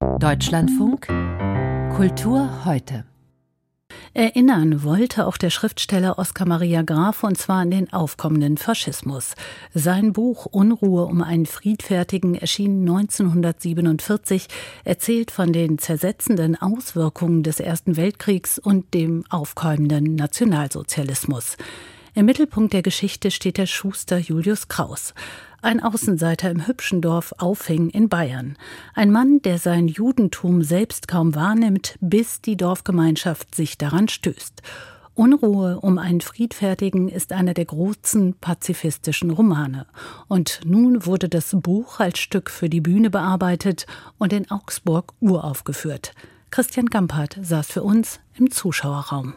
Deutschlandfunk Kultur heute. Erinnern wollte auch der Schriftsteller Oskar Maria Graf und zwar an den aufkommenden Faschismus. Sein Buch Unruhe um einen Friedfertigen erschien 1947, erzählt von den zersetzenden Auswirkungen des Ersten Weltkriegs und dem aufkeimenden Nationalsozialismus. Im Mittelpunkt der Geschichte steht der Schuster Julius Kraus ein Außenseiter im hübschen Dorf Aufing in Bayern. Ein Mann, der sein Judentum selbst kaum wahrnimmt, bis die Dorfgemeinschaft sich daran stößt. Unruhe um einen Friedfertigen ist einer der großen pazifistischen Romane. Und nun wurde das Buch als Stück für die Bühne bearbeitet und in Augsburg uraufgeführt. Christian Gampert saß für uns im Zuschauerraum.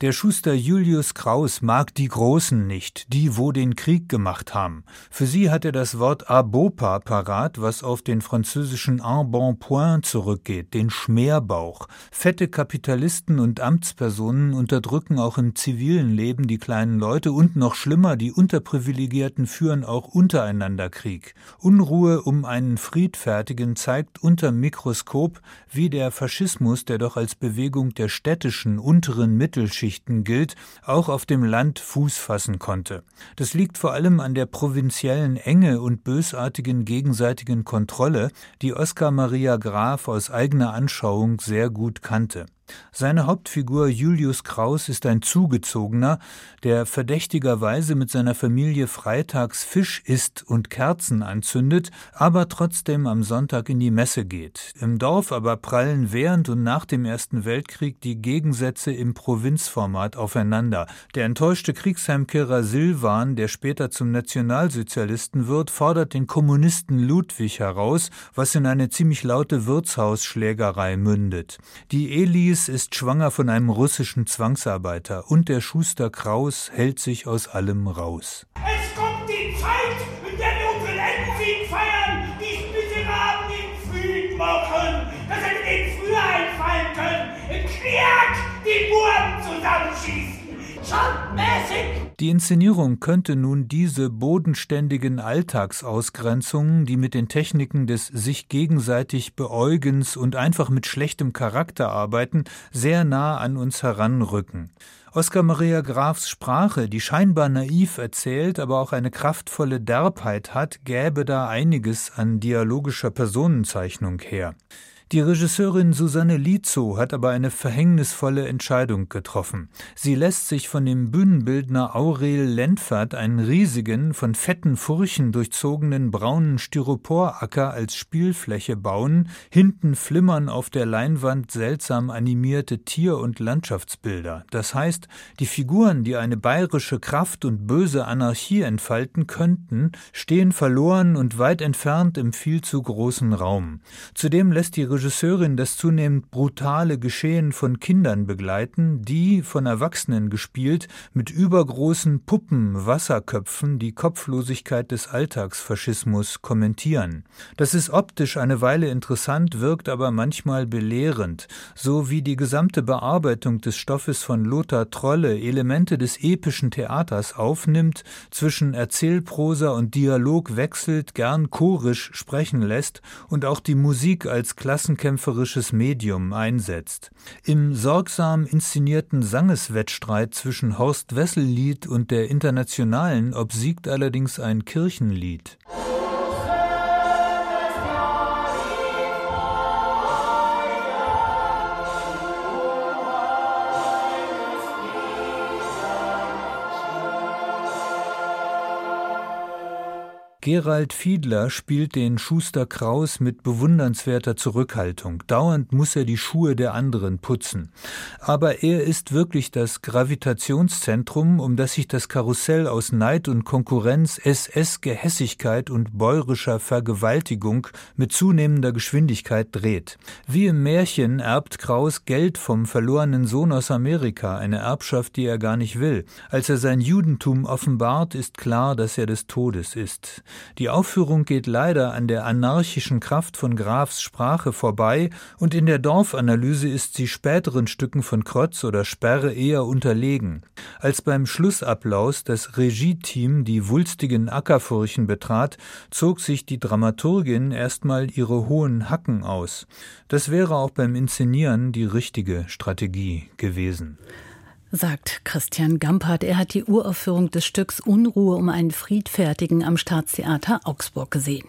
Der Schuster Julius Kraus mag die Großen nicht, die wo den Krieg gemacht haben. Für sie hat er das Wort Abopa parat, was auf den französischen Embonpoint zurückgeht, den Schmerbauch. Fette Kapitalisten und Amtspersonen unterdrücken auch im zivilen Leben die kleinen Leute und noch schlimmer, die Unterprivilegierten führen auch untereinander Krieg. Unruhe um einen Friedfertigen zeigt unter Mikroskop, wie der Faschismus, der doch als Bewegung der städtischen unteren Mittelschicht Geschichten gilt, auch auf dem Land Fuß fassen konnte. Das liegt vor allem an der provinziellen Enge und bösartigen gegenseitigen Kontrolle, die Oskar Maria Graf aus eigener Anschauung sehr gut kannte. Seine Hauptfigur Julius Kraus ist ein Zugezogener, der verdächtigerweise mit seiner Familie freitags Fisch isst und Kerzen anzündet, aber trotzdem am Sonntag in die Messe geht. Im Dorf aber prallen während und nach dem Ersten Weltkrieg die Gegensätze im Provinzformat aufeinander. Der enttäuschte Kriegsheimkehrer Silvan, der später zum Nationalsozialisten wird, fordert den Kommunisten Ludwig heraus, was in eine ziemlich laute Wirtshausschlägerei mündet. Die Elis Alice ist schwanger von einem russischen Zwangsarbeiter und der Schuster Kraus hält sich aus allem raus. Es kommt die Zeit, in der wir unseren Endsieg feiern, die Miserablen den Frieden machen. Das hätte denen früher einfallen können. Kniat die Buben zusammenschießen. Schon mäßig die Inszenierung könnte nun diese bodenständigen Alltagsausgrenzungen, die mit den Techniken des sich gegenseitig Beäugens und einfach mit schlechtem Charakter arbeiten, sehr nah an uns heranrücken. Oskar Maria Grafs Sprache, die scheinbar naiv erzählt, aber auch eine kraftvolle Derbheit hat, gäbe da einiges an dialogischer Personenzeichnung her. Die Regisseurin Susanne Lizo hat aber eine verhängnisvolle Entscheidung getroffen. Sie lässt sich von dem Bühnenbildner Aurel Lentfert einen riesigen, von fetten Furchen durchzogenen braunen Styroporacker als Spielfläche bauen. Hinten flimmern auf der Leinwand seltsam animierte Tier- und Landschaftsbilder. Das heißt, die Figuren, die eine bayerische Kraft und böse Anarchie entfalten könnten, stehen verloren und weit entfernt im viel zu großen Raum. Zudem lässt die Regisseurin das zunehmend brutale Geschehen von Kindern begleiten, die, von Erwachsenen gespielt, mit übergroßen Puppen, Wasserköpfen die Kopflosigkeit des Alltagsfaschismus kommentieren. Das ist optisch eine Weile interessant, wirkt aber manchmal belehrend, so wie die gesamte Bearbeitung des Stoffes von Lothar Trolle Elemente des epischen Theaters aufnimmt, zwischen Erzählprosa und Dialog wechselt, gern chorisch sprechen lässt und auch die Musik als Klassen klassenkämpferisches Medium einsetzt. Im sorgsam inszenierten Sangeswettstreit zwischen Horst Wessellied und der Internationalen obsiegt allerdings ein Kirchenlied. Gerald Fiedler spielt den Schuster Kraus mit bewundernswerter Zurückhaltung. Dauernd muss er die Schuhe der anderen putzen. Aber er ist wirklich das Gravitationszentrum, um das sich das Karussell aus Neid und Konkurrenz, SS-Gehässigkeit und bäurischer Vergewaltigung mit zunehmender Geschwindigkeit dreht. Wie im Märchen erbt Kraus Geld vom verlorenen Sohn aus Amerika, eine Erbschaft, die er gar nicht will. Als er sein Judentum offenbart, ist klar, dass er des Todes ist. Die Aufführung geht leider an der anarchischen Kraft von Grafs Sprache vorbei und in der Dorfanalyse ist sie späteren Stücken von Krotz oder Sperre eher unterlegen. Als beim Schlussapplaus das Regieteam die wulstigen Ackerfurchen betrat, zog sich die Dramaturgin erstmal ihre hohen Hacken aus. Das wäre auch beim Inszenieren die richtige Strategie gewesen sagt Christian Gampert. Er hat die Uraufführung des Stücks Unruhe um einen Friedfertigen am Staatstheater Augsburg gesehen.